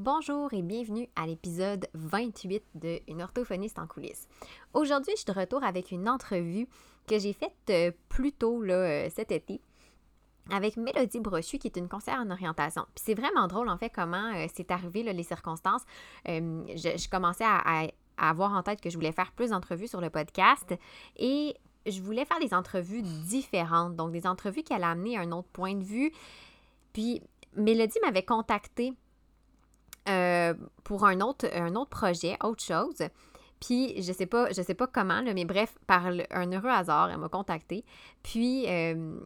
Bonjour et bienvenue à l'épisode 28 de Une orthophoniste en coulisses. Aujourd'hui, je suis de retour avec une entrevue que j'ai faite euh, plus tôt euh, cet été avec Mélodie Brochu, qui est une conseillère en orientation. Puis c'est vraiment drôle, en fait, comment euh, c'est arrivé, les circonstances. je, commençais à, à, avoir en tête que je voulais faire plus d'entrevues sur le podcast et je voulais faire des entrevues différentes, donc des entrevues qui allaient amener un autre point de vue. Puis Mélodie m'avait contacté euh, pour un autre, un autre projet, autre chose. Puis je sais pas, je sais pas comment, mais bref, par un heureux hasard, elle m'a contacté. Puis euh,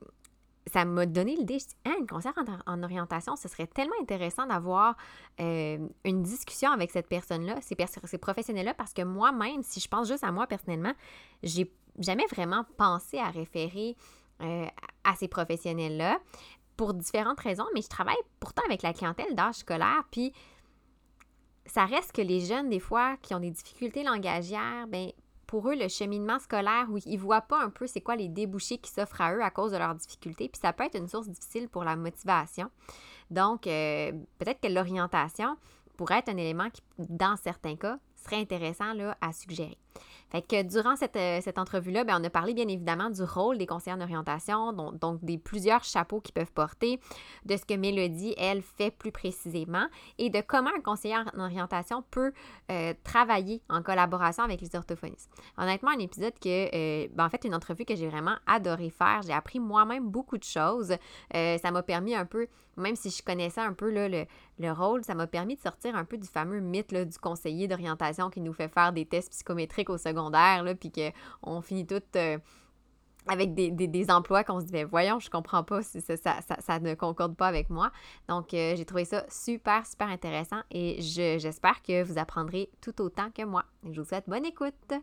ça m'a donné l'idée, je dis, hein, un concert en, orientation, ce serait tellement intéressant d'avoir euh, une discussion avec cette personne-là, ces, ces professionnels-là, parce que moi-même, si je pense juste à moi personnellement, j'ai jamais vraiment pensé à référer à ces professionnels-là pour différentes raisons, mais je travaille pourtant avec la clientèle d'âge scolaire, puis ça reste que les jeunes, des fois, qui ont des difficultés langagières, ben pour eux, le cheminement scolaire, où ils ne voient pas un peu c'est quoi les débouchés qui s'offrent à eux à cause de leurs difficultés, puis ça peut être une source difficile pour la motivation. Donc, euh, peut-être que l'orientation pourrait être un élément qui, dans certains cas, serait intéressant là, à suggérer. Fait que durant cette, euh, cette entrevue-là, ben, on a parlé bien évidemment du rôle des conseillers en orientation, donc, donc, des plusieurs chapeaux qu'ils peuvent porter, de ce que Mélodie, elle, fait plus précisément et de comment un conseiller en orientation peut euh, travailler en collaboration avec les orthophonistes. Honnêtement, un épisode que, euh, ben, en fait, une entrevue que j'ai vraiment adoré faire. J'ai appris moi-même beaucoup de choses. ça m'a permis un peu, même si je connaissais un peu là, le, le rôle, ça m'a permis de sortir un peu du fameux mythe du conseiller d'orientation qui nous fait faire des tests psychométriques au secondaire, puis qu'on finit tout euh, avec des, emplois qu'on se dit, ben, voyons, je comprends pas, si ça, ça, ne concorde pas avec moi. Donc, euh, j'ai trouvé ça super, super intéressant et j'espère que vous apprendrez tout autant que moi. Je vous souhaite bonne écoute.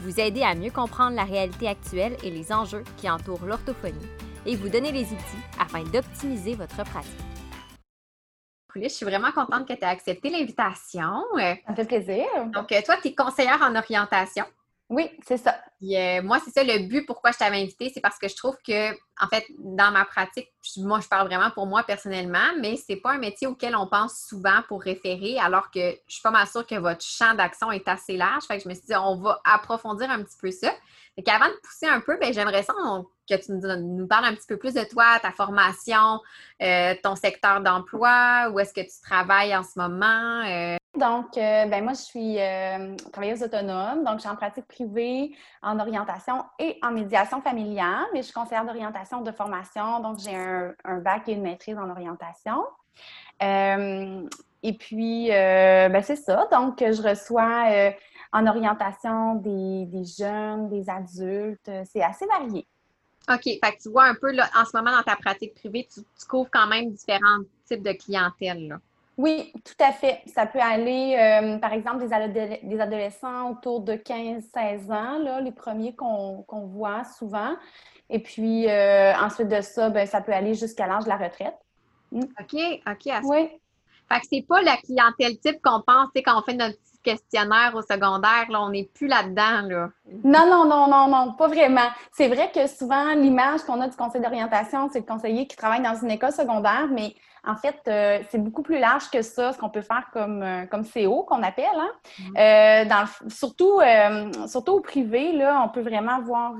Vous aider à mieux comprendre la réalité actuelle et les enjeux qui entourent l'orthophonie et vous donner les outils afin d'optimiser votre pratique. Je suis vraiment contente que tu aies accepté l'invitation. Ça me fait plaisir. Donc, euh, toi, tu es conseillère en orientation. Oui, c'est ça. Euh, moi, c'est ça le but pourquoi je t'avais invité, c'est parce que je trouve que, en fait, dans ma pratique, moi, je parle vraiment pour moi personnellement, mais c'est pas un métier auquel on pense souvent pour référer, alors que je suis pas mal sûre que votre champ d'action est assez large. Fait que je me suis dit, on va approfondir un petit peu ça. Fait qu'avant de pousser un peu, ben, j'aimerais ça que tu nous, parles un petit peu plus de toi, ta formation, euh, ton secteur d'emploi, où est-ce que tu travailles en ce moment. Euh, donc, euh, ben moi, je suis euh, travailleuse autonome, donc je suis en pratique privée, en orientation et en médiation familiale, mais je suis conseillère d'orientation de formation, donc j'ai un, bac et une maîtrise en orientation. Euh, et puis, ben c'est ça, donc je reçois en orientation des, jeunes, des adultes, c'est assez varié. OK, fait que tu vois un peu, là, en ce moment, dans ta pratique privée, tu, tu couvres quand même différents types de clientèle, là. Oui, tout à fait. Ça peut aller, euh, par exemple, des, adolescents autour de 15-16 ans, là, les premiers qu'on voit souvent. Et puis, euh, ensuite de ça, ben, ça peut aller jusqu'à l'âge de la retraite. Mm. OK, OK. Oui. Fait que c'est pas la clientèle type qu'on pense, quand on fait notre petit questionnaire au secondaire, là, on n'est plus là-dedans, là. Non, non, non, non, non, pas vraiment. C'est vrai que souvent, l'image qu'on a du conseil d'orientation, c'est le conseiller qui travaille dans une école secondaire, mais en fait, euh, c'est beaucoup plus large que ça, ce qu'on peut faire comme, euh, comme CO, qu'on appelle. Hein. Mm-hmm. Euh, surtout, surtout au privé, là, on peut vraiment voir,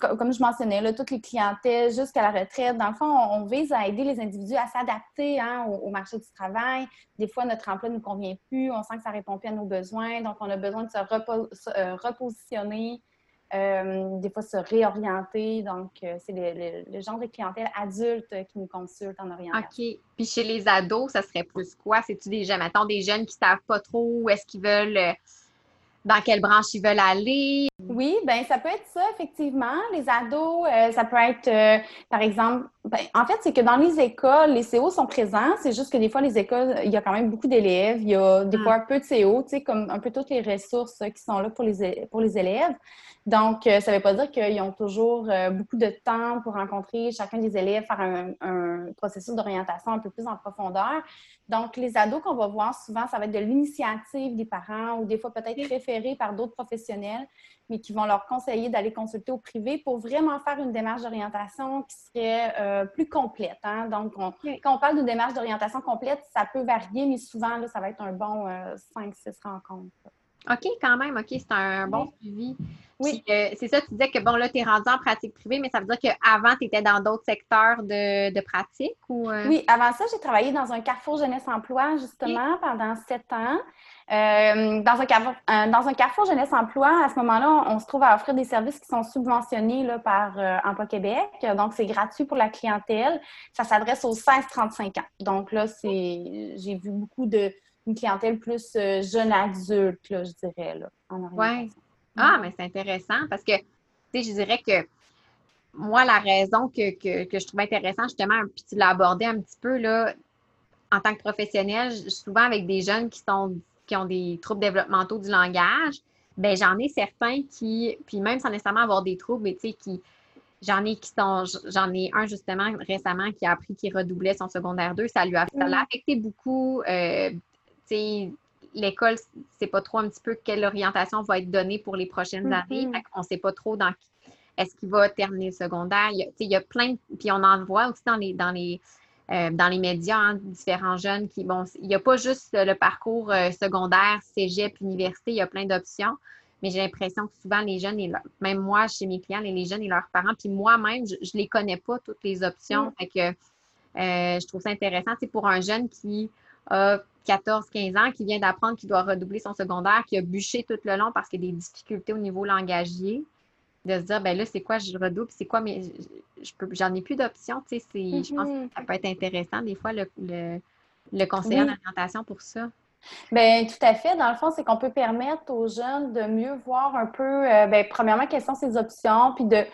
comme je mentionnais, là, toutes les clientèles jusqu'à la retraite. Dans le fond, on, vise à aider les individus à s'adapter hein, au, marché du travail. Des fois, notre emploi ne nous convient plus, on sent que ça ne répond plus à nos besoins, donc on a besoin de se repositionner, euh, des fois se réorienter. Donc, euh, c'est le, genre de clientèle adulte qui nous consulte en orientation. OK. Puis chez les ados, ça serait plus quoi? C'est-tu des jeunes, des jeunes qui ne savent pas trop où est-ce qu'ils veulent, euh, dans quelle branche ils veulent aller? Oui, ben ça peut être ça, effectivement. Les ados, ça peut être, par exemple, ben, en fait, c'est que dans les écoles, les CO sont présents. C'est juste que des fois, les écoles, il y a quand même beaucoup d'élèves. Il y a des hmm. fois un peu de CO, tu sais, comme un peu toutes les ressources qui sont là pour les, pour les élèves. Donc, euh, ça ne veut pas dire qu'ils ont toujours beaucoup de temps pour rencontrer chacun des élèves, faire un, un processus d'orientation un peu plus en profondeur. Donc, les ados qu'on va voir souvent, ça va être de l'initiative des parents ou des fois peut-être référés par d'autres professionnels, mais qui vont leur conseiller d'aller consulter au privé pour vraiment faire une démarche d'orientation qui serait euh, plus complète. Hein. Donc, quand on parle d'une démarche d'orientation complète, ça peut varier, mais souvent, là, ça va être un bon 5-6 euh, rencontres. OK, quand même, OK, c'est un bon suivi. Oui. Euh, c'est ça, tu disais que bon, là, tu es rendu en pratique privée, mais ça veut dire qu'avant, tu étais dans d'autres secteurs de, pratique ou. Euh? Oui, avant ça, j'ai travaillé dans un Carrefour Jeunesse Emploi, justement, pendant sept ans. Euh, dans, un carrefour, dans un carrefour jeunesse emploi, à ce moment-là, on, se trouve à offrir des services qui sont subventionnés là, par Emploi Québec. Donc, c'est gratuit pour la clientèle. Ça s'adresse aux 16-35 ans. Donc là, c'est j'ai vu beaucoup de une clientèle plus jeune adulte, là, je dirais, là, en orientation. Ah, mais c'est intéressant parce que, tu sais, je dirais que moi, la raison que, je trouve intéressant, justement, puis tu l'as abordé un petit peu, là, en tant que professionnel, souvent avec des jeunes qui, sont, qui ont des troubles développementaux du langage, ben j'en ai certains qui, puis même sans nécessairement avoir des troubles, mais tu sais, qui, j'en ai qui sont, j'en ai un justement récemment qui a appris qu'il redoublait son secondaire 2, ça lui a, ça l'a mmh. affecté beaucoup, euh, tu sais, l'école, c'est pas trop un petit peu quelle orientation va être donnée pour les prochaines années. Mm-hmm. On sait pas trop dans est-ce qu'il va terminer le secondaire. Il y, a, il y a plein puis on en voit aussi dans les dans les euh, dans les médias, hein, différents jeunes qui, bon, il n'y a pas juste le parcours euh, secondaire, cégep, université, il y a plein d'options, mais j'ai l'impression que souvent les jeunes, et même moi, chez mes clients, les, jeunes et leurs parents, puis moi-même, je ne les connais pas, toutes les options. Mm. Fait que euh, je trouve ça intéressant. C'est pour un jeune qui a 14-15 ans, qui vient d'apprendre qu'il doit redoubler son secondaire, qui a bûché tout le long parce qu'il y a des difficultés au niveau langagier, de se dire, ben là, c'est quoi, je redouble, c'est quoi, mais j'en ai plus d'options, tu sais, je pense que mm-hmm. ça peut être intéressant, des fois, le, le, conseiller d'orientation pour ça. Bien, tout à fait. Dans le fond, c'est qu'on peut permettre aux jeunes de mieux voir un peu, euh, bien, premièrement, quelles sont ces options, puis de,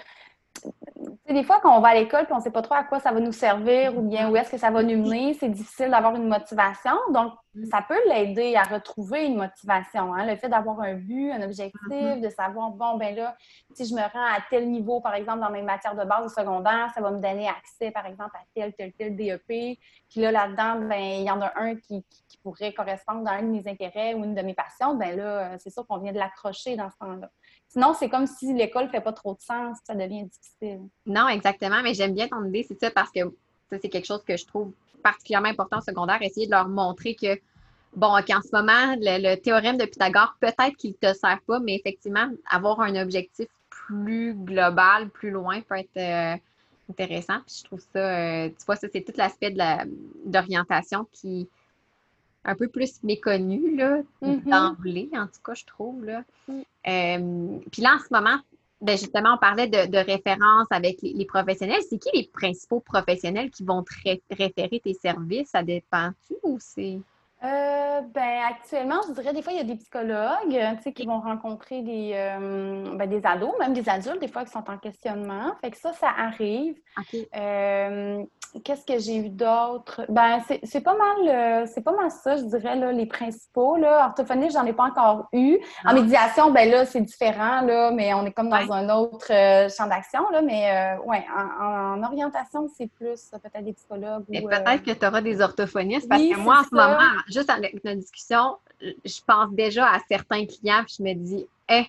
des fois, quand on va à l'école et on ne sait pas trop à quoi ça va nous servir ou bien où est-ce que ça va nous mener, c'est difficile d'avoir une motivation. Donc, mm. ça peut l'aider à retrouver une motivation. Hein. Le fait d'avoir un but, un objectif, mm-hmm. de savoir, bon, ben là, si je me rends à tel niveau, par exemple, dans mes matières de base au secondaire, ça va me donner accès, par exemple, à tel, tel, tel DEP. Puis là, là-dedans, ben, il y en a un qui, pourrait correspondre à un de mes intérêts ou une de mes passions. Ben là, c'est sûr qu'on vient de l'accrocher dans ce temps-là. Sinon, c'est comme si l'école ne fait pas trop de sens, ça devient difficile. Non, exactement, mais j'aime bien ton idée, c'est ça, parce que ça, c'est quelque chose que je trouve particulièrement important au secondaire, essayer de leur montrer que, bon, qu'en ce moment, le, théorème de Pythagore, peut-être qu'il ne te sert pas, mais effectivement, avoir un objectif plus global, plus loin, peut être euh, intéressant. Puis je trouve ça, euh, tu vois, ça, c'est tout l'aspect de d'orientation qui, un peu plus méconnu, là, mm-hmm. d'emblée, en tout cas, je trouve. Là. Mm. Puis là, en ce moment, ben justement, on parlait de, de référence avec les, professionnels. C'est qui les principaux professionnels qui vont te référer tes services? Ça dépend-tu ou c'est. Euh, ben, actuellement, je dirais des fois, il y a des psychologues qui vont rencontrer des, euh, ben, des ados, même des adultes, des fois, qui sont en questionnement. Fait que ça, ça arrive. Euh, qu'est-ce que j'ai eu d'autre? Ben, c'est pas mal euh, c'est pas mal ça, je dirais, là, les principaux. Là. Orthophonie, j'en ai pas encore eu. En ah. médiation, ben là, c'est différent, là, mais on est comme dans un autre champ d'action. Mais ouais, en, orientation, c'est plus peut-être des psychologues. Et peut-être que tu auras des orthophonistes, parce que moi, en ce moment, juste avec notre discussion, je pense déjà à certains clients, puis je me dis, eh,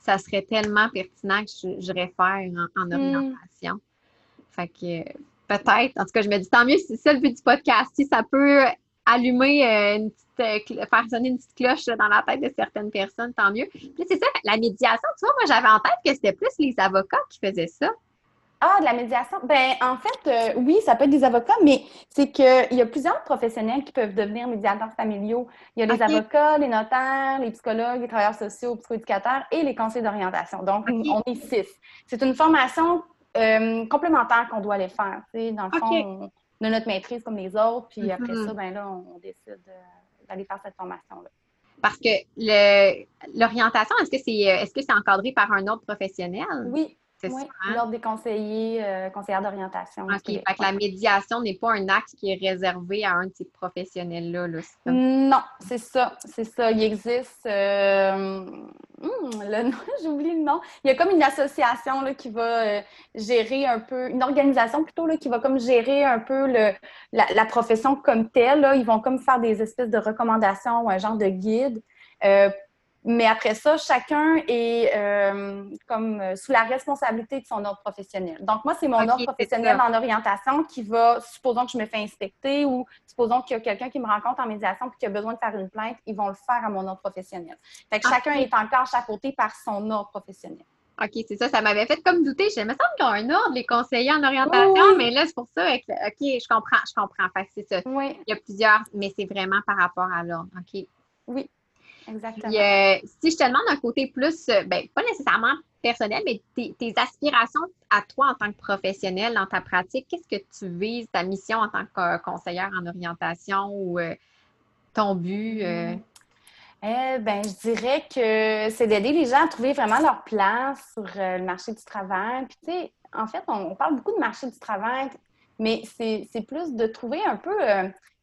ça serait tellement pertinent que je, réfère en, hmm. orientation. Fait que peut-être, en tout cas, je me dis, tant mieux si c'est ça le but du podcast, si ça peut allumer euh, une petite, euh, faire sonner une petite cloche dans la tête de certaines personnes, tant mieux. Puis c'est ça, la médiation, tu vois, moi j'avais en tête que c'était plus les avocats qui faisaient ça. Ah, de la médiation? Ben, en fait, euh, oui, ça peut être des avocats, mais c'est qu'il y a plusieurs professionnels qui peuvent devenir médiateurs familiaux. Il y a les avocats, les notaires, les psychologues, les travailleurs sociaux, psychoéducateurs et les conseils d'orientation. Donc, on est six. C'est une formation euh, complémentaire qu'on doit aller faire. Dans le fond, on a notre maîtrise comme les autres, puis après mm-hmm. ça, ben là, on décide d'aller faire cette formation-là. Parce que l'orientation, est-ce que c'est est-ce que c'est encadré par un autre professionnel? Oui, oui, hein? l'ordre des conseillers, euh, conseillères d'orientation. OK. Fait que la médiation n'est pas un acte qui est réservé à un de ces professionnels-là. Non, c'est ça. C'est ça. Il existe. Euh... Hmm, le j'oublie le nom. Il y a comme une association là, qui va euh, gérer un peu, une organisation plutôt là, qui va comme gérer un peu le, la, profession comme telle. Là. Ils vont comme faire des espèces de recommandations ou un genre de guide. Mais après ça, chacun est euh, comme euh, sous la responsabilité de son ordre professionnel. Donc, moi, c'est mon ordre professionnel en orientation qui va, supposons que je me fais inspecter ou supposons qu'il y a quelqu'un qui me rencontre en médiation et qui a besoin de faire une plainte, ils vont le faire à mon ordre professionnel. Fait que chacun est encore chapeauté par son ordre professionnel. OK, c'est ça. Ça m'avait fait comme douter. Je me semble qu'ils ont un ordre, les conseillers en orientation, mais là, c'est pour ça. OK, je comprends, je comprends. Fait c'est ça. Oui. Il y a plusieurs, mais c'est vraiment par rapport à l'ordre. OK. Oui. Exactement. Euh, si je te demande un côté plus, euh, ben, pas nécessairement personnel, mais tes, aspirations à toi en tant que professionnel dans ta pratique, qu'est-ce que tu vises, ta mission en tant que conseillère en orientation ou euh, ton but? Mm. Eh ben, je dirais que c'est d'aider les gens à trouver vraiment leur place sur le marché du travail. Puis, tu sais, en fait, on, parle beaucoup de marché du travail, mais c'est plus de trouver un peu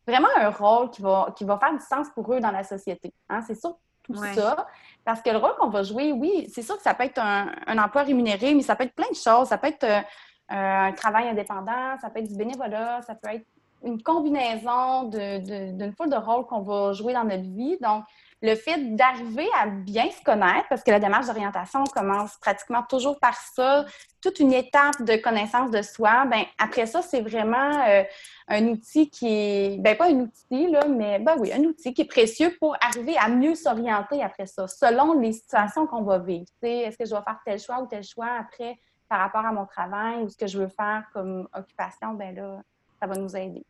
vraiment un rôle qui va, qui va faire du sens pour eux dans la société. Hein? C'est sûr tout ça. Parce que le rôle qu'on va jouer, oui, c'est sûr que ça peut être un, emploi rémunéré, mais ça peut être plein de choses. Ça peut être euh, un travail indépendant, ça peut être du bénévolat, ça peut être une combinaison d'une de, foule de rôles qu'on va jouer dans notre vie. Donc, le fait d'arriver à bien se connaître, parce que la démarche d'orientation commence pratiquement toujours par ça, toute une étape de connaissance de soi, ben après ça, c'est vraiment euh, un outil qui est, ben pas un outil, là, mais ben oui, un outil qui est précieux pour arriver à mieux s'orienter après ça, selon les situations qu'on va vivre. Est-ce que je vais faire tel choix ou tel choix après par rapport à mon travail ou ce que je veux faire comme occupation, ben là, ça va nous aider.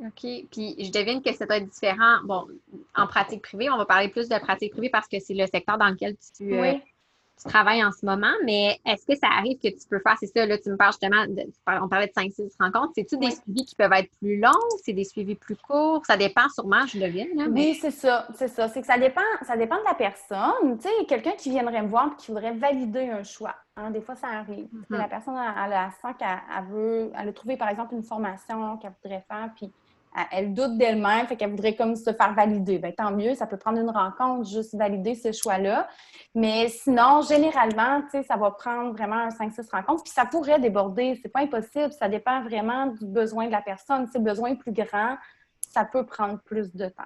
OK. Puis je devine que ça doit être différent. Bon, en pratique privée, on va parler plus de pratique privée parce que c'est le secteur dans lequel tu, euh, travailles en ce moment. Mais est-ce que ça arrive que tu peux faire, c'est ça, là, tu me parles justement, on parlait de 5-6 rencontres. C'est-tu des suivis qui peuvent être plus longs? C'est des suivis plus courts? Ça dépend sûrement, je devine. Là, Oui, c'est ça. C'est ça. C'est que ça dépend, ça dépend de la personne. Tu sais, quelqu'un qui viendrait me voir et qui voudrait valider un choix. Hein, des fois, ça arrive. Mm-hmm. La personne, elle, elle, sent qu'elle veut, elle a trouvé, par exemple, une formation qu'elle voudrait faire, puis elle doute d'elle-même, fait qu'elle voudrait comme se faire valider. Bien, tant mieux, ça peut prendre une rencontre, juste valider ce choix-là. Mais sinon, généralement, ça va prendre vraiment un 5-6 rencontres, puis ça pourrait déborder, c'est pas impossible, ça dépend vraiment du besoin de la personne. Si le besoin est plus grand, ça peut prendre plus de temps.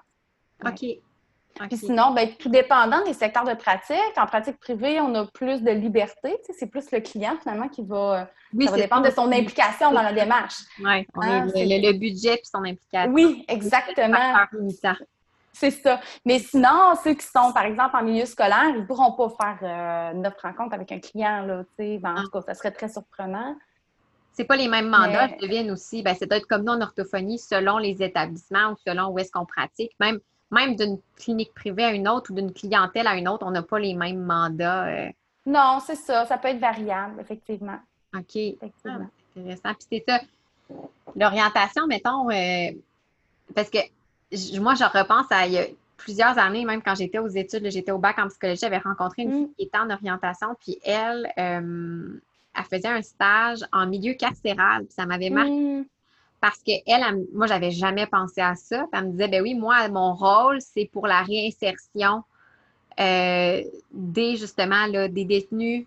OK. Puis sinon, ben, tout dépendant des secteurs de pratique. En pratique privée, on a plus de liberté. c'est plus le client finalement qui va. Oui, ça va dépendre de son implication dans la démarche. Oui, hein, le, budget puis son implication. Oui, exactement. C'est ça. Mais sinon, ceux qui sont, par exemple, en milieu scolaire, ils ne pourront pas faire euh, neuf rencontres avec un client. Là, ben, en ah. tout cas, ça serait très surprenant. C'est pas les mêmes mandats, je deviens aussi. Ben, c'est peut-être comme nous en orthophonie, selon les établissements ou selon où est-ce qu'on pratique. Même même d'une clinique privée à une autre ou d'une clientèle à une autre, on n'a pas les mêmes mandats. Euh. Non, c'est ça. Ça peut être variable, effectivement. OK. Ah, intéressant. Puis c'est ça. L'orientation, mettons, euh, parce que moi, je repense à il y a plusieurs années, même quand j'étais aux études, j'étais au bac en psychologie, j'avais rencontré une mm. fille qui était en orientation, puis elle, euh, elle faisait un stage en milieu carcéral, puis ça m'avait marqué. Mm parce qu'elle, elle, moi, j'avais jamais pensé à ça. elle me disait, ben oui, moi, mon rôle, c'est pour la réinsertion euh, des, justement, là, des détenus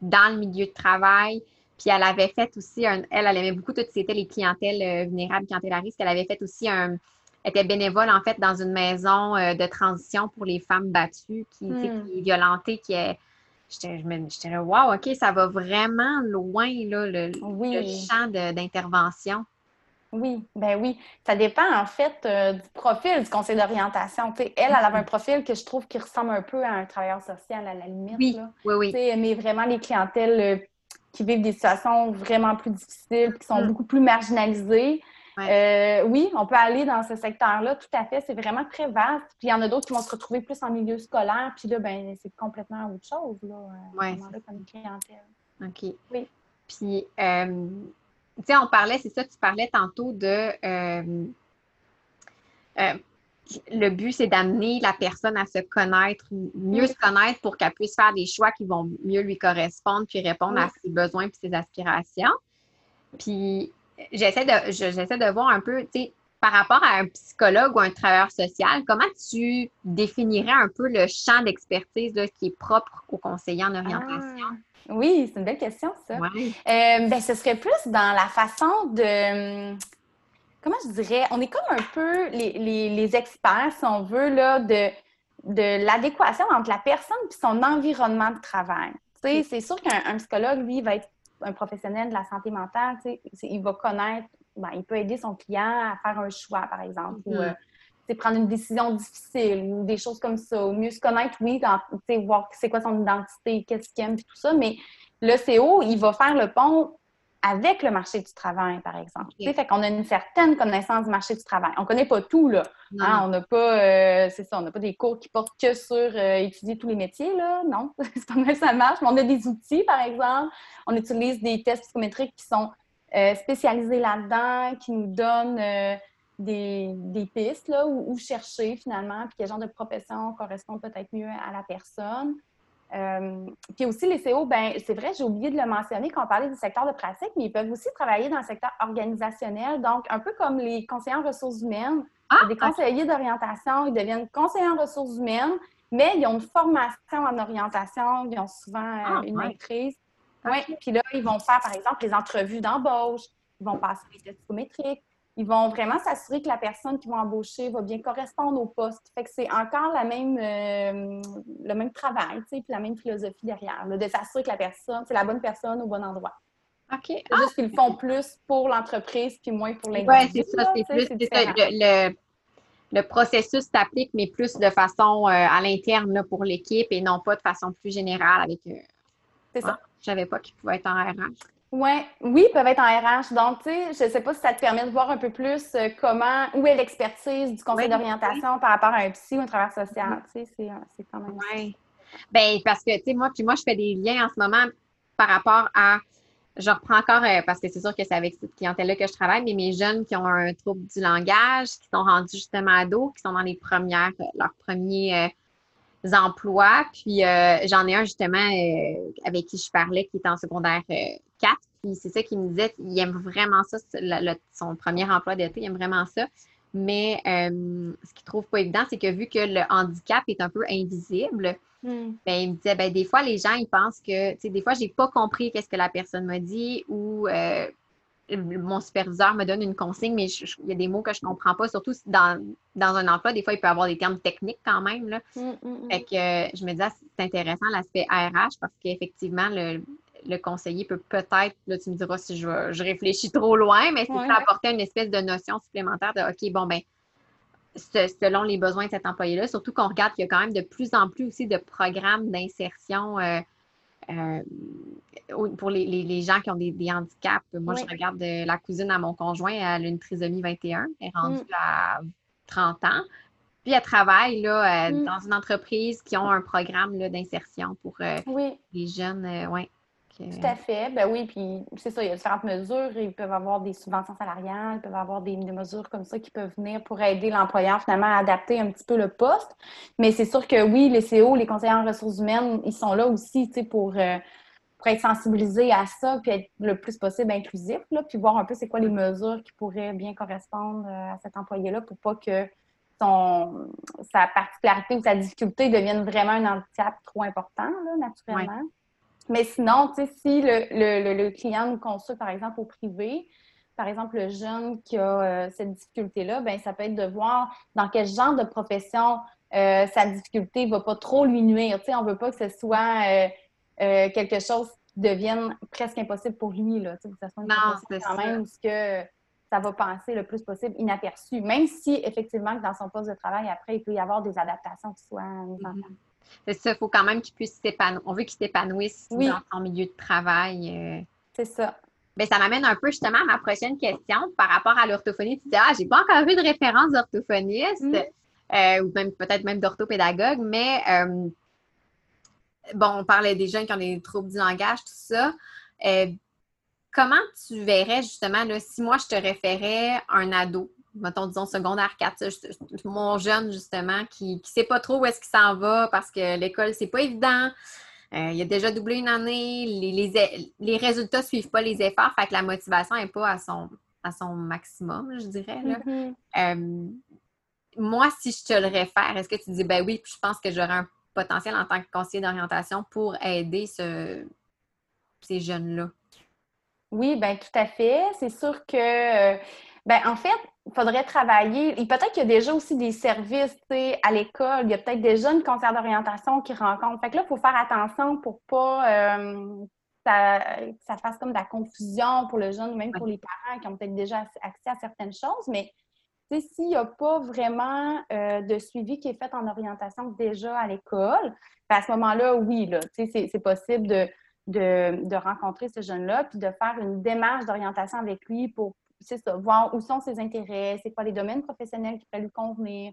dans le milieu de travail. Puis elle avait fait aussi, un, elle, elle aimait beaucoup tout c'était les clientèles euh, vulnérables, clientèles à risque. Elle avait fait aussi un, elle était bénévole, en fait, dans une maison euh, de transition pour les femmes battues, qui, hmm. qui violentées, qui est. J'étais là, wow, OK, ça va vraiment loin, là, le, le champ d'intervention. Oui, ben oui. Ça dépend en fait euh, du profil du conseil d'orientation. Elle, elle avait un profil que je trouve qui ressemble un peu à un travailleur social à la limite. Oui, oui, oui. mais vraiment les clientèles euh, qui vivent des situations vraiment plus difficiles, qui sont mm. beaucoup plus marginalisées. Euh, oui, on peut aller dans ce secteur-là, tout à fait. C'est vraiment très vaste. Puis il y en a d'autres qui vont se retrouver plus en milieu scolaire. Puis là, ben, c'est complètement autre chose, là, ouais, comme clientèle. OK. Oui. Puis, tu sais, on parlait, c'est ça, tu parlais tantôt de. Euh, euh, le but, c'est d'amener la personne à se connaître, mieux se connaître pour qu'elle puisse faire des choix qui vont mieux lui correspondre, puis répondre à ses besoins et ses aspirations. Puis j'essaie de, j'essaie de voir un peu, tu sais, par rapport à un psychologue ou un travailleur social, comment tu définirais un peu le champ d'expertise qui est propre aux conseillers en orientation? Ah, oui, c'est une belle question, ça. Euh, ben, ce serait plus dans la façon de. Comment je dirais? On est comme un peu les, experts, si on veut, là, de, de l'adéquation entre la personne et son environnement de travail. C'est sûr qu'un psychologue, lui, va être un professionnel de la santé mentale, il va connaître ben, il peut aider son client à faire un choix, par exemple, ou mm-hmm. euh, prendre une décision difficile ou des choses comme ça, ou mieux se connaître, oui, voir c'est quoi son identité, qu'est-ce qu'il aime, tout ça, mais le CO, il va faire le pont avec le marché du travail, par exemple. Fait qu'on a une certaine connaissance du marché du travail. On ne connaît pas tout, là. Hein, on n'a pas, euh, c'est ça, on n'a pas des cours qui portent que sur euh, étudier tous les métiers, là. Non, c'est pas mal ça marche. Mais on a des outils, par exemple. On utilise des tests psychométriques qui sont euh, spécialisés là-dedans, qui nous donnent euh, des, pistes là, où, chercher finalement, puis quel genre de profession correspond peut-être mieux à la personne. Euh, puis aussi, les CO, ben, c'est vrai, j'ai oublié de le mentionner quand on parlait du secteur de pratique, mais ils peuvent aussi travailler dans le secteur organisationnel. Donc, un peu comme les conseillers en ressources humaines, ah, des conseillers d'orientation, ils deviennent conseillers en ressources humaines, mais ils ont une formation en orientation, ils ont souvent ah, une maîtrise. Oui, puis là, ils vont faire, par exemple, les entrevues d'embauche, ils vont passer les tests psychométriques, ils vont vraiment s'assurer que la personne qu'ils vont embaucher va bien correspondre au poste. Fait que c'est encore la même, euh, le même travail, tu sais, puis la même philosophie derrière, de s'assurer que la personne, c'est la bonne personne au bon endroit. OK. C'est juste qu'ils font plus pour l'entreprise puis moins pour l'individu. Oui, c'est ça, c'est plus le, le, processus s'applique, mais plus de façon euh, à l'interne pour l'équipe et non pas de façon plus générale avec. Euh, c'est ça. Je savais pas qu'ils pouvaient être en RH. Ouais, oui, ils peuvent être en RH. Donc, tu sais, je ne sais pas si ça te permet de voir un peu plus euh, comment, où est l'expertise du conseil d'orientation par rapport à un psy ou un travailleur social. Tu sais, c'est euh, quand même. Oui. Bien, parce que, tu sais, moi, puis moi, je fais des liens en ce moment par rapport à. Je reprends encore, euh, parce que c'est sûr que c'est avec cette clientèle-là que je travaille, mais mes jeunes qui ont un trouble du langage, qui sont rendus justement ados, qui sont dans les premières, leurs premiers emplois. Puis euh, j'en ai un justement euh, avec qui je parlais qui est en secondaire 4. Euh, puis c'est ça qu'il me disait, il aime vraiment ça, son premier emploi d'été, il aime vraiment ça. Mais ce qu'il trouve pas évident, c'est que vu que le handicap est un peu invisible, hmm. ben, il me disait, ben, des fois, les gens, ils pensent que, tu sais, des fois, j'ai pas compris qu'est-ce que la personne m'a dit ou mon superviseur me donne une consigne, mais il y a des mots que je ne comprends pas, surtout dans, dans un emploi, des fois, il peut y avoir des termes techniques quand même. Là. Mm, mm, mm. Fait que je me disais, ah, c'est intéressant l'aspect RH parce qu'effectivement, le, conseiller peut peut-être, là, tu me diras si je, réfléchis trop loin, mais c'est apporter une espèce de notion supplémentaire de OK, bon, ben selon les besoins de cet employé-là, surtout qu'on regarde qu'il y a quand même de plus en plus aussi de programmes d'insertion. Euh, euh, pour les, gens qui ont des, handicaps, moi, je regarde la cousine à mon conjoint, elle a une trisomie 21, elle est rendue mm. à 30 ans. Puis elle travaille là, euh, mm. dans une entreprise qui ont un programme d'insertion pour euh, les jeunes. ouais. Tout à fait. Ben oui, puis c'est ça, il y a différentes mesures. Ils peuvent avoir des subventions salariales, ils peuvent avoir des, mesures comme ça qui peuvent venir pour aider l'employeur finalement à adapter un petit peu le poste. Mais c'est sûr que oui, les CO, les conseillers en ressources humaines, ils sont là aussi pour, euh, pour être sensibilisés à ça, puis être le plus possible inclusif, là, puis voir un peu c'est quoi les mesures qui pourraient bien correspondre euh, à cet employé-là pour pas que son, sa particularité ou sa difficulté devienne vraiment un handicap trop important, là, naturellement. Mais sinon, tu sais, si le, client nous consulte, par exemple, au privé, par exemple, le jeune qui a euh, cette difficulté-là, ben ça peut être de voir dans quel genre de profession euh, sa difficulté ne va pas trop lui nuire. Tu sais, on ne veut pas que ce soit euh, quelque chose devienne presque impossible pour lui, là, que ça soit non, quand même, ce que ça va passer le plus possible inaperçu, même si effectivement dans son poste de travail, après, il peut y avoir des adaptations qui soient mises en place. C'est ça, il faut quand même qu'il puisse s'épanouir. On veut qu'il s'épanouisse dans son milieu de travail. Euh. C'est ça. Bien, ça m'amène un peu justement à ma prochaine question par rapport à l'orthophonie. Tu dis, ah, j'ai pas encore vu de référence d'orthophoniste, mm. euh, ou même peut-être même d'orthopédagogue, mais euh, bon, on parlait des jeunes qui ont des troubles du langage, tout ça. comment tu verrais justement, là, si moi je te référais un ado mettons, disons, secondaire 4, mon jeune, justement, qui ne sait pas trop où est-ce qu'il s'en va parce que l'école, c'est pas évident. Euh, il a déjà doublé une année, les, les, résultats ne suivent pas les efforts, fait que la motivation n'est pas à son, à son maximum, je dirais. Mm-hmm. Euh, moi, si je te le réfère, est-ce que tu dis, ben oui, je pense que j'aurais un potentiel en tant que conseiller d'orientation pour aider ce, ces jeunes-là? Oui, bien tout à fait. C'est sûr que, euh, ben en fait, il faudrait travailler. Peut-être qu'il y a déjà aussi des services à l'école. Il y a peut-être déjà une conseillère d'orientation qui rencontre. Fait que là, il faut faire attention pour pas euh, ça, ça, fasse comme de la confusion pour le jeune, même pour les parents qui ont peut-être déjà accès à certaines choses. Mais s'il n'y a pas vraiment euh, de suivi qui est fait en orientation déjà à l'école, ben, à ce moment-là, oui, c'est possible de, rencontrer ce jeune-là, puis de faire une démarche d'orientation avec lui pour voir où sont ses intérêts, c'est quoi les domaines professionnels qui pourraient lui convenir.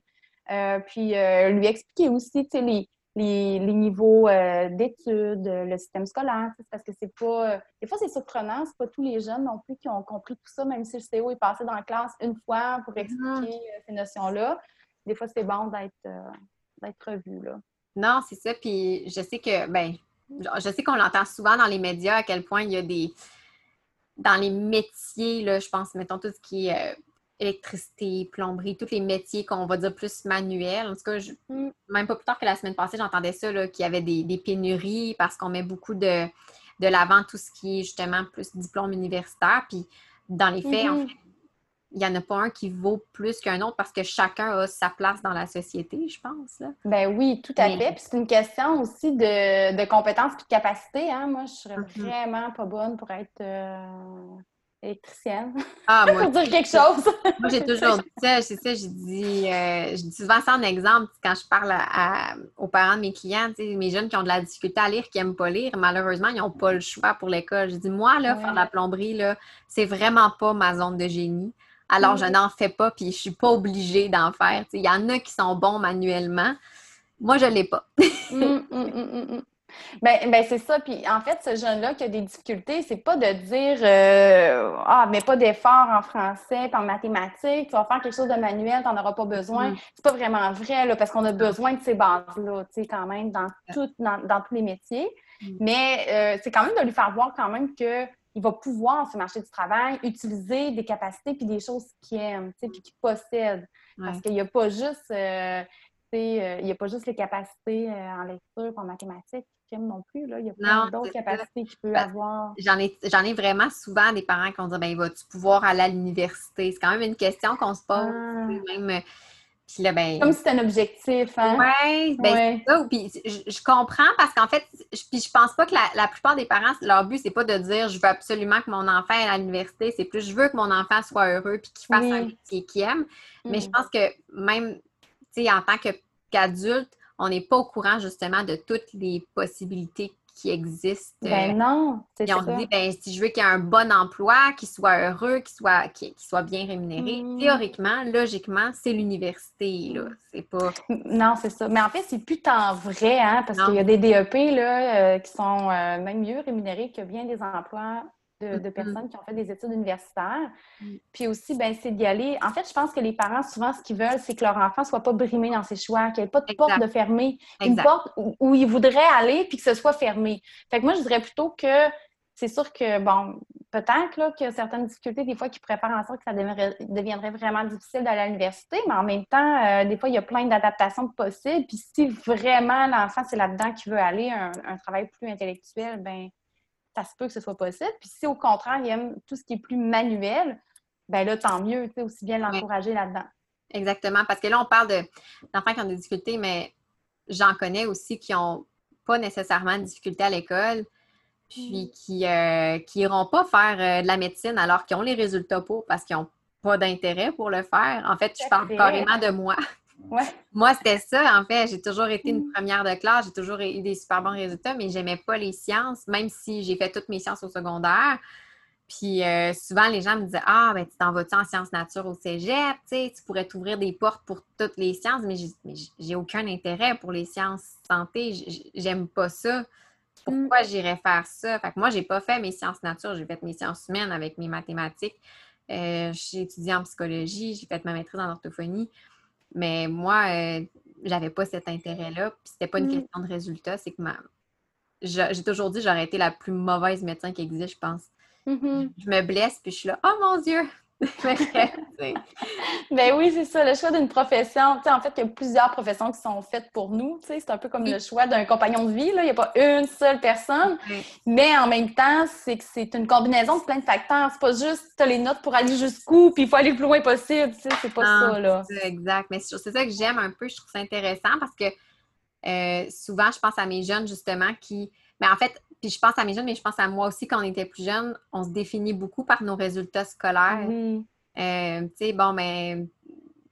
Euh, puis euh, lui expliquer aussi les, les, les niveaux euh, d'études, le système scolaire, parce que c'est pas. des fois, c'est surprenant, c'est pas tous les jeunes non plus qui ont compris tout ça, même si le CO est passé dans la classe une fois pour mm-hmm. expliquer ces notions-là. Des fois, c'est bon d'être revu. Là. Non, c'est ça. Puis je sais que, ben, je sais qu'on l'entend souvent dans les médias à quel point il y a des dans les métiers, là, je pense, mettons, tout ce qui est euh, électricité, plomberie, tous les métiers qu'on va dire plus manuels. En tout cas, mm. même pas plus tard que la semaine passée, j'entendais ça, qu'il y avait des, pénuries parce qu'on met beaucoup de, de l'avant tout ce qui est justement plus diplôme universitaire. Puis dans les faits, en mm-hmm. fait, il n'y en a pas un qui vaut plus qu'un autre parce que chacun a sa place dans la société, je pense. Là. Ben oui, tout à fait. Puis c'est une question aussi de, compétences et de capacité. Hein. Moi, je serais mm-hmm. vraiment pas bonne pour être euh, électricienne. Ah, moi, pour dire quelque chose. moi, j'ai toujours dit ça. C'est ça, j'ai dit, euh, je dis souvent ça en exemple quand je parle aux parents de mes clients, mes jeunes qui ont de la difficulté à lire, qui n'aiment pas lire. Malheureusement, ils n'ont pas le choix pour l'école. Je dis, moi, là, faire de la plomberie, là, c'est vraiment pas ma zone de génie. Alors, je mm. n'en fais pas, puis je suis pas obligée d'en faire. Il y en a qui sont bons manuellement. Moi, je ne l'ai pas. Mm, mm, ben, ben c'est ça. Puis en fait, ce jeune-là qui a des difficultés, c'est pas de dire euh, Ah, mais pas d'effort en français, puis en mathématiques, tu vas faire quelque chose de manuel, tu n'en auras pas besoin. C'est pas vraiment vrai, là, parce qu'on a besoin de ces bases-là, tu sais, quand même, dans, tout, dans, tous les métiers. Mais euh, c'est quand même de lui faire voir quand même que il va pouvoir, sur le marché du travail, utiliser des capacités puis des choses qu'il aime, puis qu'il possède. Parce qu'il n'y a pas juste... Euh, euh, il n'y a pas juste les capacités en lecture, en mathématiques aime non plus. Là. Il y a plein d'autres capacités qu'il peut avoir. J'en ai, vraiment souvent des parents qui ont dit ben, vas-tu pouvoir aller à l'université? C'est quand même une question qu'on se pose. Ah. Même, ben, Comme si c'était un objectif, hein? Oui, ben c'est ça. Puis je, comprends parce qu'en fait, je, puis je pense pas que la, plupart des parents, leur but, c'est pas de dire je veux absolument que mon enfant aille à l'université. C'est plus je veux que mon enfant soit heureux puis qu'il fasse un métier qu'il aime. Mais je mm. pense que même, tu sais, en tant qu'adulte, on n'est pas au courant justement de toutes les possibilités qui existent. Ben euh, non, c'est ça. on dit, ben, si je veux qu'il y ait un bon emploi, qu'il soit heureux, qu'il soit, qu'il, soit bien rémunéré, mm. théoriquement, logiquement, c'est l'université, là. C'est pas... Non, c'est ça. Mais en fait, c'est plus tant vrai, hein, parce qu'il y a des DEP, là, euh, qui sont euh, même mieux rémunérés que bien des emplois de, mm-hmm. personnes qui ont fait des études universitaires. Puis aussi, ben, c'est d'y aller. En fait, je pense que les parents, souvent, ce qu'ils veulent, c'est que leur enfant ne soit pas brimé dans ses choix, qu'il n'y ait pas de porte de fermée, une porte où, il voudrait aller puis que ce soit fermé. Fait que moi, je dirais plutôt que c'est sûr que, bon, peut-être qu'il y a certaines difficultés, des fois, qui préparent en sorte que ça deviendrait, vraiment difficile d'aller à l'université, mais en même temps, euh, des fois, il y a plein d'adaptations possibles. Puis si vraiment l'enfant, c'est là-dedans qu'il veut aller, un, un, travail plus intellectuel, ben ça se peut que ce soit possible. Puis si au contraire, il aime tout ce qui est plus manuel, ben là, tant mieux, tu sais, aussi bien l'encourager là-dedans. Exactement, parce que là, on parle d'enfants qui ont des difficultés, mais j'en connais aussi qui n'ont pas nécessairement de difficultés à l'école, puis mm. qui n'iront euh, pas faire euh, de la médecine alors qu'ils ont les résultats pour parce qu'ils n'ont pas d'intérêt pour le faire. En fait, je parle carrément de moi. Moi, c'était ça, en fait. J'ai toujours été une mm. première de classe, j'ai toujours eu des super bons résultats, mais j'aimais pas les sciences, même si j'ai fait toutes mes sciences au secondaire. Puis euh, souvent, les gens me disaient Ah, ben tu t'en vas-tu en sciences nature au cégep, tu pourrais t'ouvrir des portes pour toutes les sciences, mais j'ai aucun intérêt pour les sciences santé, j'aime pas ça. Pourquoi mm. j'irais faire ça? Fait que moi, j'ai pas fait mes sciences nature, j'ai fait mes sciences humaines avec mes mathématiques. Euh, j'ai étudié en psychologie, j'ai fait ma maîtrise en orthophonie. Mais moi, euh, j'avais pas cet intérêt-là. Puis c'était pas une mm. question de résultat, c'est que ma... j'ai toujours dit j'aurais été la plus mauvaise médecin qui existe, je pense. Mm-hmm. Je me blesse, puis je suis là, oh mon Dieu, ben oui, c'est ça, le choix d'une profession. en fait, il y a plusieurs professions qui sont faites pour nous. C'est un peu comme le choix d'un compagnon de vie. Il n'y a pas une seule personne. Mais en même temps, c'est que c'est une combinaison de plein de facteurs. C'est pas juste tu as les notes pour aller jusqu'où, puis il faut aller le plus loin possible. C'est pas ça. Là. Exact. Mais c'est ça que j'aime un peu. Je trouve ça intéressant parce que euh, souvent, je pense à mes jeunes, justement, qui. Mais ben, en fait, puis je pense à mes jeunes, mais je pense à moi aussi quand on était plus jeunes, on se définit beaucoup par nos résultats scolaires. Euh, tu sais, bon, mais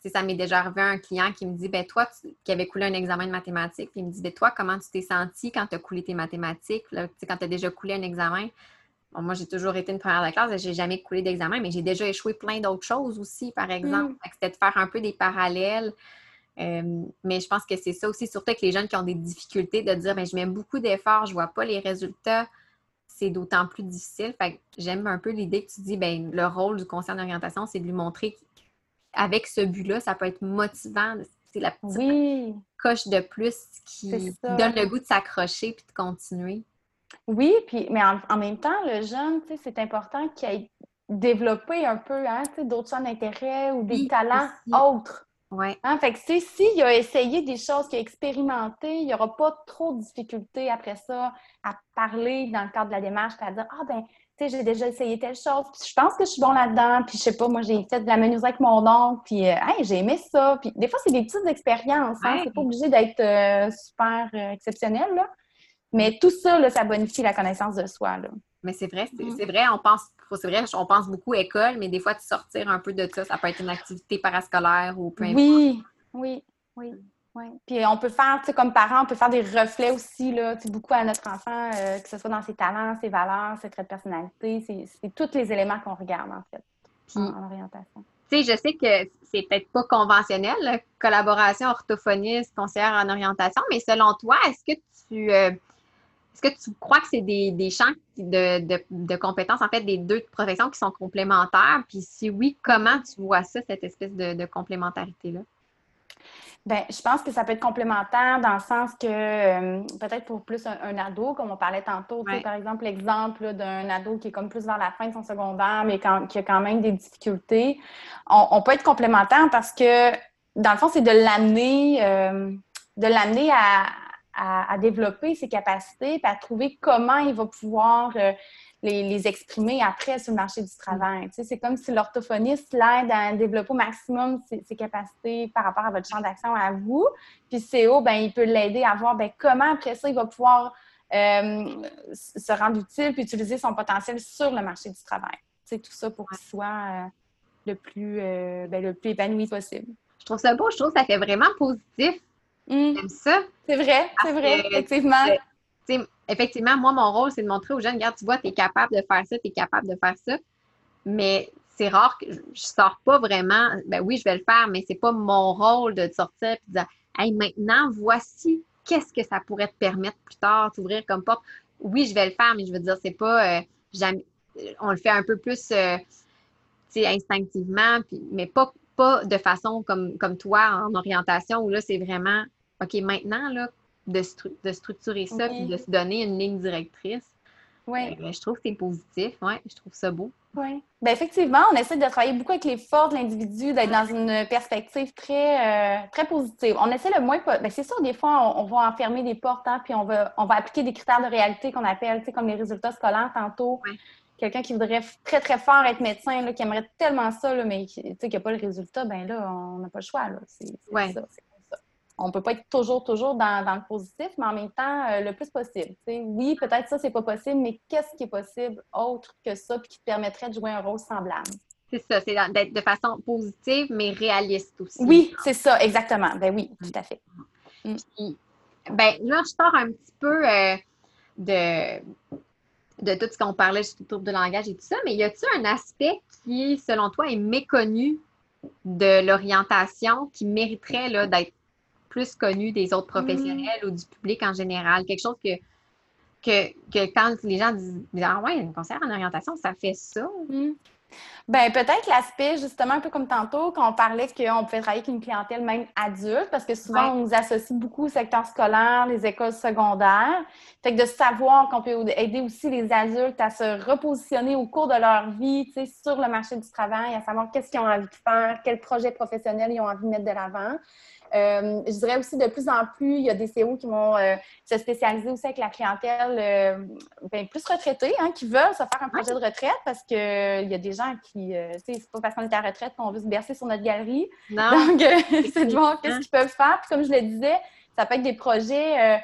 ben, ça m'est déjà arrivé un client qui me dit, ben toi, qui avait coulé un examen de mathématiques, puis il me dit, ben toi, comment tu t'es senti quand tu as coulé tes mathématiques, là, quand tu as déjà coulé un examen? Bon, moi, j'ai toujours été une première de classe, j'ai jamais coulé d'examen, mais j'ai déjà échoué plein d'autres choses aussi, par exemple. Mm. C'était de faire un peu des parallèles. Euh, mais je pense que c'est ça aussi, surtout avec les jeunes qui ont des difficultés, de dire ben, je mets beaucoup d'efforts, je ne vois pas les résultats, c'est d'autant plus difficile. Fait j'aime un peu l'idée que tu dis ben, le rôle du conseil d'orientation, c'est de lui montrer qu'avec ce but-là, ça peut être motivant. C'est la petite coche de plus qui, donne le goût de s'accrocher puis de continuer. Oui, puis mais en, même temps, le jeune, c'est important qu'il ait développé un peu hein, d'autres champs d'intérêt ou des talents autres. Ouais. Hein, fait que, s'il a essayé des choses, qu'il a expérimenté, il n'y aura pas trop de difficultés après ça à parler dans le cadre de la démarche, à dire Ah, ben, tu sais, j'ai déjà essayé telle chose, puis je pense que je suis bon là-dedans, puis je sais pas, moi, j'ai fait de la menuiserie avec mon oncle, puis, euh, j'ai aimé ça. Puis, des fois, c'est des petites expériences, hein, c'est pas obligé d'être euh, super euh, exceptionnel, là. Mais tout ça, là, ça bonifie la connaissance de soi, là. Mais c'est vrai, c'est mm. vrai, on pense, c'est vrai, on pense beaucoup école, mais des fois, de sortir un peu de ça, ça peut être une activité parascolaire ou peu importe. Oui, oui, oui. Oui. Puis on peut faire, tu sais, comme parents, on peut faire des reflets aussi, là, beaucoup à notre enfant, euh, que ce soit dans ses talents, ses valeurs, ses traits de personnalité. C'est tous les éléments qu'on regarde, en fait, en, orientation. Tu sais, je sais que c'est peut-être pas conventionnel, collaboration orthophoniste, conseillère en orientation, mais selon toi, est-ce que tu. Euh, est-ce que tu crois que c'est des, champs de, compétences, en fait, des deux professions qui sont complémentaires? Puis si oui, comment tu vois ça, cette espèce de, complémentarité-là? Bien, je pense que ça peut être complémentaire dans le sens que euh, peut-être pour plus un, ado, comme on parlait tantôt, par exemple, l'exemple d'un ado qui est comme plus vers la fin de son secondaire, mais qui a quand même des difficultés, on, peut être complémentaire parce que, dans le fond, c'est de l'amener, euh, de l'amener à, à, développer ses capacités, et à trouver comment il va pouvoir euh, les, exprimer après sur le marché du travail. c'est comme si l'orthophoniste l'aide à développer au maximum ses, capacités par rapport à votre champ d'action à vous. Puis CO, ben, il peut l'aider à voir ben, comment après ça, il va pouvoir euh, se rendre utile puis utiliser son potentiel sur le marché du travail. C'est tout ça pour qu'il soit euh, le, plus, ben, le plus épanoui possible. Je trouve ça beau, je trouve que ça fait vraiment positif Mmh. ça. C'est vrai, c'est vrai, effectivement. effectivement, moi, mon rôle, c'est de montrer aux jeunes, regarde, tu vois, tu es capable de faire ça, tu es capable de faire ça. Mais c'est rare que je, ne sors pas vraiment. Ben oui, je vais le faire, mais c'est pas mon rôle de sortir et de dire Hey, maintenant, voici qu'est-ce que ça pourrait te permettre plus tard, t'ouvrir comme porte. Oui, je vais le faire, mais je veux dire, c'est pas. Euh, jamais, on le fait un peu plus euh, instinctivement, puis, mais pas pas de façon comme, comme toi en orientation où là, c'est vraiment, OK, maintenant, là, de, de structurer ça puis de se donner une ligne directrice. Oui. Euh, je trouve que c'est positif. Oui, je trouve ça beau. Oui. Bien, effectivement, on essaie de travailler beaucoup avec les forces de l'individu, d'être dans une perspective très, euh, très positive. On essaie le moins. Bien, c'est sûr, des fois, on, va enfermer des portes, hein, puis on va, on va appliquer des critères de réalité qu'on appelle, comme les résultats scolaires tantôt. Oui quelqu'un qui voudrait très, très fort être médecin, là, qui aimerait tellement ça, là, mais qui n'a pas le résultat, ben là, on n'a pas le choix. C'est ça, On ne peut pas être toujours, toujours dans, le positif, mais en même temps, euh, le plus possible. Oui, peut-être ça, c'est pas possible, mais qu'est-ce qui est possible autre que ça, puis qui te permettrait de jouer un rôle semblable? C'est ça, c'est d'être de façon positive, mais réaliste aussi. Oui, c'est ça, exactement. Ben oui, tout à fait. Mm. ben là, je sors un petit peu euh, de de tout ce qu'on parlait sur le trouble de langage et tout ça, mais y a-t-il un aspect qui, selon toi, est méconnu de l'orientation qui mériterait d'être plus connu des autres professionnels ou du public en général? Quelque chose que, que, quand les gens disent Ah ouais, un conseiller en orientation, ça fait ça. Mm. Ben peut-être l'aspect, justement, un peu comme tantôt, quand on parlait qu'on pouvait travailler avec une clientèle même adulte, parce que souvent, on nous associe beaucoup au secteur scolaire, les écoles secondaires. Fait que de savoir qu'on peut aider aussi les adultes à se repositionner au cours de leur vie, tu sais, sur le marché du travail, à savoir qu'est-ce qu'ils ont envie de faire, quel projet professionnel ils ont envie de mettre de l'avant. Euh, je dirais aussi de plus en plus, il y a des CO qui vont euh, se spécialiser aussi avec la clientèle euh, ben, plus retraitée, hein, qui veulent se faire un projet de retraite parce qu'il y a des gens qui, tu sais, c'est pas parce qu'on est à retraite qu'on veut se bercer sur notre galerie. Non. Donc, c'est de voir qu'est-ce qu'ils peuvent faire. Puis comme je le disais, ça peut être des projets.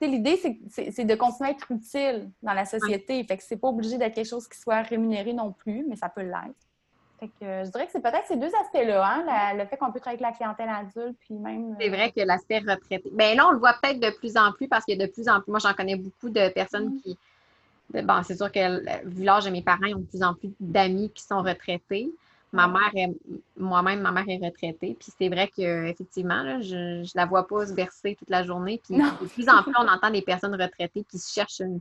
L'idée, c'est de continuer à être utile dans la société. Fait que c'est pas obligé d'être quelque chose qui soit rémunéré non plus, mais ça peut l'être je dirais que c'est peut-être ces deux aspects-là, hein, le fait qu'on peut travailler avec la clientèle adulte, puis même. C'est vrai que l'aspect retraité. Bien là, on le voit peut-être de plus en plus parce qu'il y a de plus en plus. Moi, j'en connais beaucoup de personnes mm-hmm. qui. Bon, c'est sûr que vu l'âge de mes parents, ils ont de plus en plus d'amis qui sont retraités. Ma mère est, moi-même, ma mère est retraitée. Puis c'est vrai qu'effectivement, je ne la vois pas se bercer toute la journée. Puis de plus en plus, on entend des personnes retraitées qui cherchent une,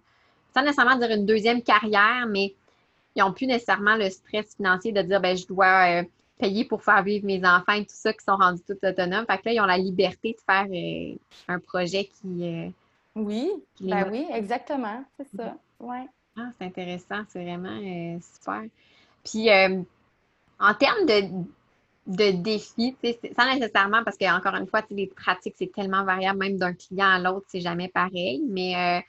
sans nécessairement dire une deuxième carrière, mais ils n'ont plus nécessairement le stress financier de dire ben je dois euh, payer pour faire vivre mes enfants et tout ça qui sont rendus tout autonomes. Fait que là, ils ont la liberté de faire euh, un projet qui. Euh, oui, ben oui, exactement. C'est ça. Ouais. Ah, c'est intéressant, c'est vraiment super. Puis en termes de, de défis, sans nécessairement, parce qu'encore une fois, les pratiques, c'est tellement variable, même d'un client à l'autre, c'est jamais pareil, mais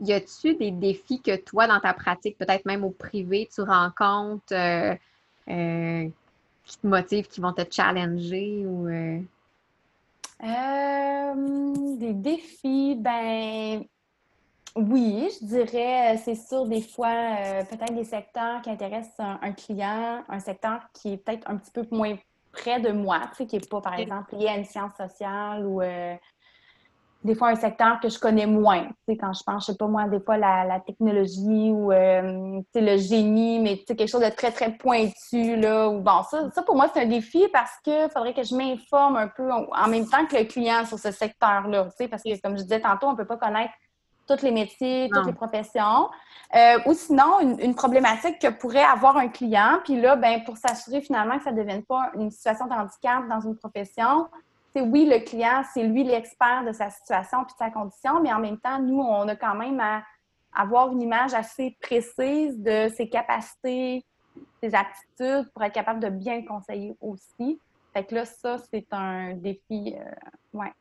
y a-tu des défis que toi, dans ta pratique, peut-être même au privé, tu rencontres euh, euh, qui te motivent, qui vont te challenger ou. Euh? des défis, ben oui, je dirais, c'est sûr, des fois, peut-être des secteurs qui intéressent un, client, un secteur qui est peut-être un petit peu moins près de moi, tu sais, qui n'est pas, par exemple, lié à une science sociale ou des fois un secteur que je connais moins. Tu sais, quand je pense, je sais pas moi, des fois la, technologie ou euh, le génie, mais tu sais, quelque chose de très, très pointu, là. Ou bon, ça, ça pour moi, c'est un défi parce qu'il faudrait que je m'informe un peu en même temps que le client sur ce secteur-là. Tu sais, parce que, comme je disais tantôt, on peut pas connaître tous les métiers, toutes les professions. Euh, ou sinon, une, une, problématique que pourrait avoir un client, puis là, ben, pour s'assurer finalement que ça ne devienne pas une situation de handicap dans une profession, oui, le client, c'est lui l'expert de sa situation puis de sa condition, mais en même temps, nous, on a quand même à avoir une image assez précise de ses capacités, ses aptitudes pour être capable de bien conseiller aussi. Fait que là, ça, c'est un défi. Euh, ouais.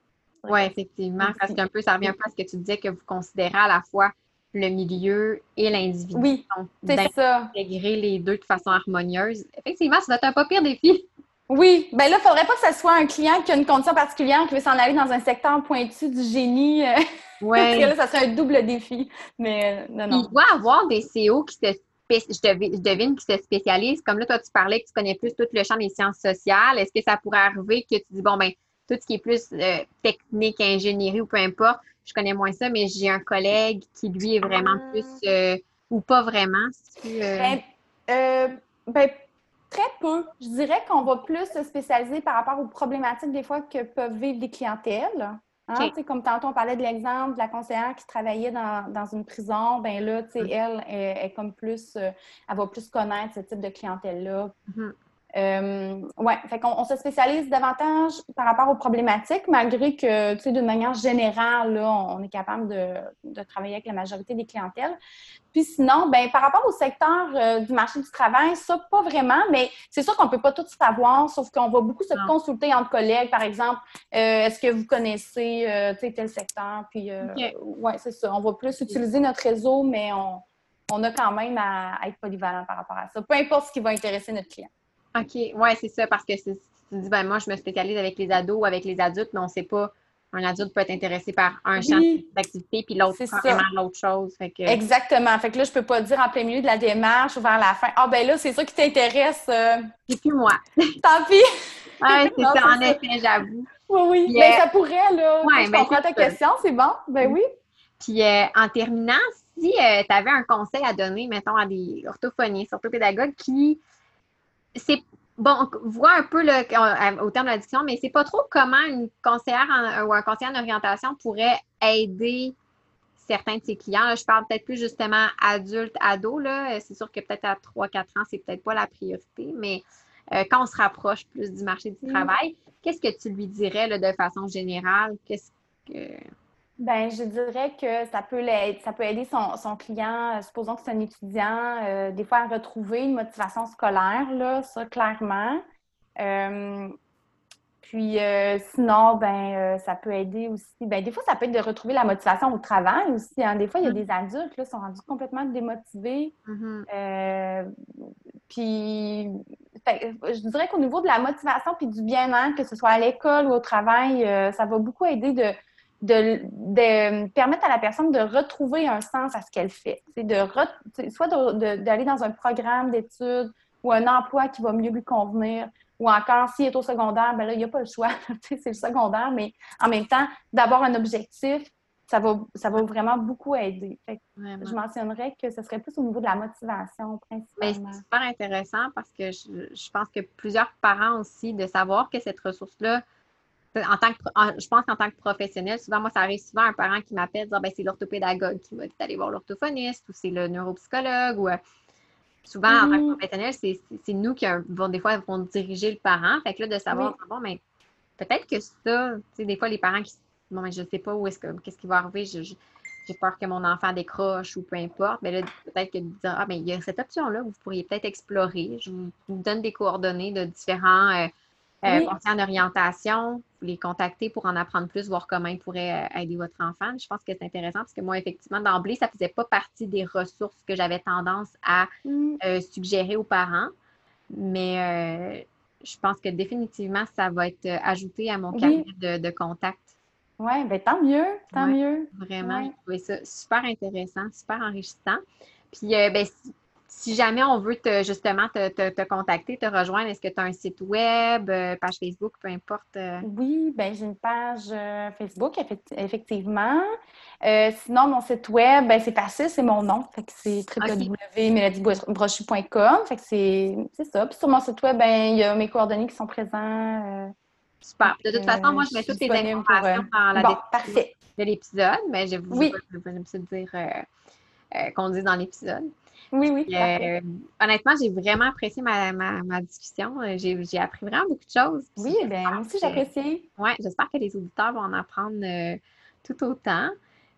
Oui, effectivement, parce qu'un peu, ça revient un peu à ce que tu disais que vous considérez à la fois le milieu et l'individu. Oui, c'est ça. Intégrer les deux de façon harmonieuse. Effectivement, ça doit être un pas pire défi. Oui, ben là, il ne faudrait pas que ce soit un client qui a une condition particulière, qui veut s'en aller dans un secteur pointu du génie. Euh, oui. Parce que là, ça serait un double défi. Mais euh, non, non. Il doit avoir des CO qui se je devine qui se spécialisent. Comme là, toi, tu parlais que tu connais plus tout le champ des sciences sociales. Est-ce que ça pourrait arriver que tu dis, bon, ben, tout ce qui est plus euh, technique, ingénierie ou peu importe, je connais moins ça, mais j'ai un collègue qui, lui, est vraiment ah. plus, ou pas vraiment. ben, ben Très peu. Je dirais qu'on va plus se spécialiser par rapport aux problématiques des fois que peuvent vivre les clientèles. Hein? Comme tantôt, on parlait de l'exemple de la conseillère qui travaillait dans, une prison. Ben là, mm. elle, est comme plus, euh, elle va plus connaître ce type de clientèle-là. Mm-hmm. Euh, oui, fait qu'on on se spécialise davantage par rapport aux problématiques, malgré que, tu sais, d'une manière générale, là, on est capable de, travailler avec la majorité des clientèles. Puis sinon, ben par rapport au secteur euh, du marché du travail, ça, pas vraiment, mais c'est sûr qu'on ne peut pas tout savoir, sauf qu'on va beaucoup se consulter entre collègues, par exemple, euh, est-ce que vous connaissez, tu sais, tel secteur? Puis, oui, c'est ça. On va plus utiliser notre réseau, mais on, on a quand même à être polyvalent par rapport à ça, peu importe ce qui va intéresser notre client. OK, ouais, c'est ça, parce que tu dis, ben, moi, je me spécialise avec les ados ou avec les adultes, mais on ne sait pas. Un adulte peut être intéressé par un champ d'activité, puis l'autre vraiment l'autre chose. Exactement. Fait que là, je ne peux pas dire en plein milieu de la démarche ou vers la fin, ah ben là, c'est ça qui t'intéresse. Euh... C'est plus moi. Tant pis. Oui, c'est ça, en effet, j'avoue. Oui, oui. mais ben, ça pourrait, là. Ouais, je ben, comprends ta question, c'est bon. Ben oui. Puis euh, en terminant, si euh, tu avais un conseil à donner, mettons, à des orthophonistes, orthopédagogues qui c'est bon, voit un peu le, au terme de la discussion, mais c'est pas trop comment une conseillère ou un conseiller en orientation pourrait aider certains de ses clients. je parle peut-être plus justement adulte, ado. C'est sûr que peut-être à 3-4 ans, c'est peut-être pas la priorité, mais euh, quand on se rapproche plus du marché du mm. travail, qu'est-ce que tu lui dirais là, de façon générale? Qu'est-ce que. Ben, je dirais que ça peut, ça peut aider son, client, euh, supposons que c'est un étudiant, euh, des fois à retrouver une motivation scolaire, là, ça, clairement. Puis euh, sinon, ben, ça peut aider aussi. Ben, des fois, ça peut être de retrouver la motivation au travail aussi. Hein. Des fois, il y a mm-hmm. des adultes qui sont rendus complètement démotivés. Mm-hmm. Puis je dirais qu'au niveau de la motivation puis du bien-être, que ce soit à l'école ou au travail, ça va beaucoup aider de, de, permettre à la personne de retrouver un sens à ce qu'elle fait. C'est de soit d'aller dans un programme d'études ou un emploi qui va mieux lui convenir ou encore, s'il est au secondaire, ben là, il n'y a pas le choix. c'est le secondaire, mais en même temps, d'avoir un objectif, ça va, ça va vraiment beaucoup aider. je mentionnerais que ce serait plus au niveau de la motivation principalement. C'est super intéressant parce que je, pense que plusieurs parents aussi, de savoir que cette ressource-là, en tant que, je pense qu'en tant que professionnel, souvent, moi, ça arrive souvent un parent qui m'appelle, dire ben, c'est l'orthopédagogue qui va aller voir l'orthophoniste ou c'est le neuropsychologue ou Souvent, en tant que mm-hmm. professionnel, c'est nous qui vont, des fois, vont diriger le parent. Fait que là, de savoir, bon, mais peut-être que ça, tu sais, des fois, les parents qui, bon, mais je sais pas où est-ce que, qu'est-ce qui va arriver, j'ai peur que mon enfant décroche ou peu importe. Mais là, peut-être que de dire, ah, mais il y a cette option-là, vous pourriez peut-être explorer. Je vous, donne des coordonnées de différents euh, euh, en orientation les contacter pour en apprendre plus, voir comment ils pourraient euh, aider votre enfant. Je pense que c'est intéressant parce que moi, effectivement, d'emblée, ça ne faisait pas partie des ressources que j'avais tendance à mm. euh, suggérer aux parents. Mais euh, je pense que définitivement, ça va être ajouté à mon carnet de, contact. Oui, bien tant mieux, tant mieux. Vraiment, j'ai trouvé ça super intéressant, super enrichissant. Puis, ben, si jamais on veut te, justement te, contacter, te rejoindre, est-ce que tu as un site web, euh, page Facebook, peu importe? Euh? Oui, ben j'ai une page euh, Facebook, effectivement. sinon, mon site web, ben, c'est facile, c'est mon nom. Fait que c'est www.mélodiebrochu.com. Fait que c'est ça. Puis sur mon site web, ben, il y a mes coordonnées qui sont présentes. Super. De toute façon, moi, je mets toutes les informations dans la description de l'épisode, mais je vous oui. je dire qu'on dit dans l'épisode. Oui, oui. Euh, honnêtement, j'ai vraiment apprécié ma, ma, discussion. Euh, j'ai appris vraiment beaucoup de choses. Oui, bien, moi aussi, j'apprécie. Oui, j'espère que les auditeurs vont en apprendre euh, tout autant.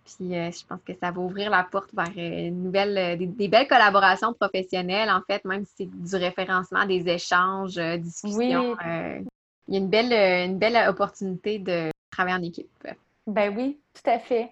Puis je pense que ça va ouvrir la porte vers une nouvelle, des, belles collaborations professionnelles, en fait, même si c'est du référencement, des échanges, discussions. Oui. il y a une belle, une belle opportunité de travailler en équipe. Ben oui, tout à fait.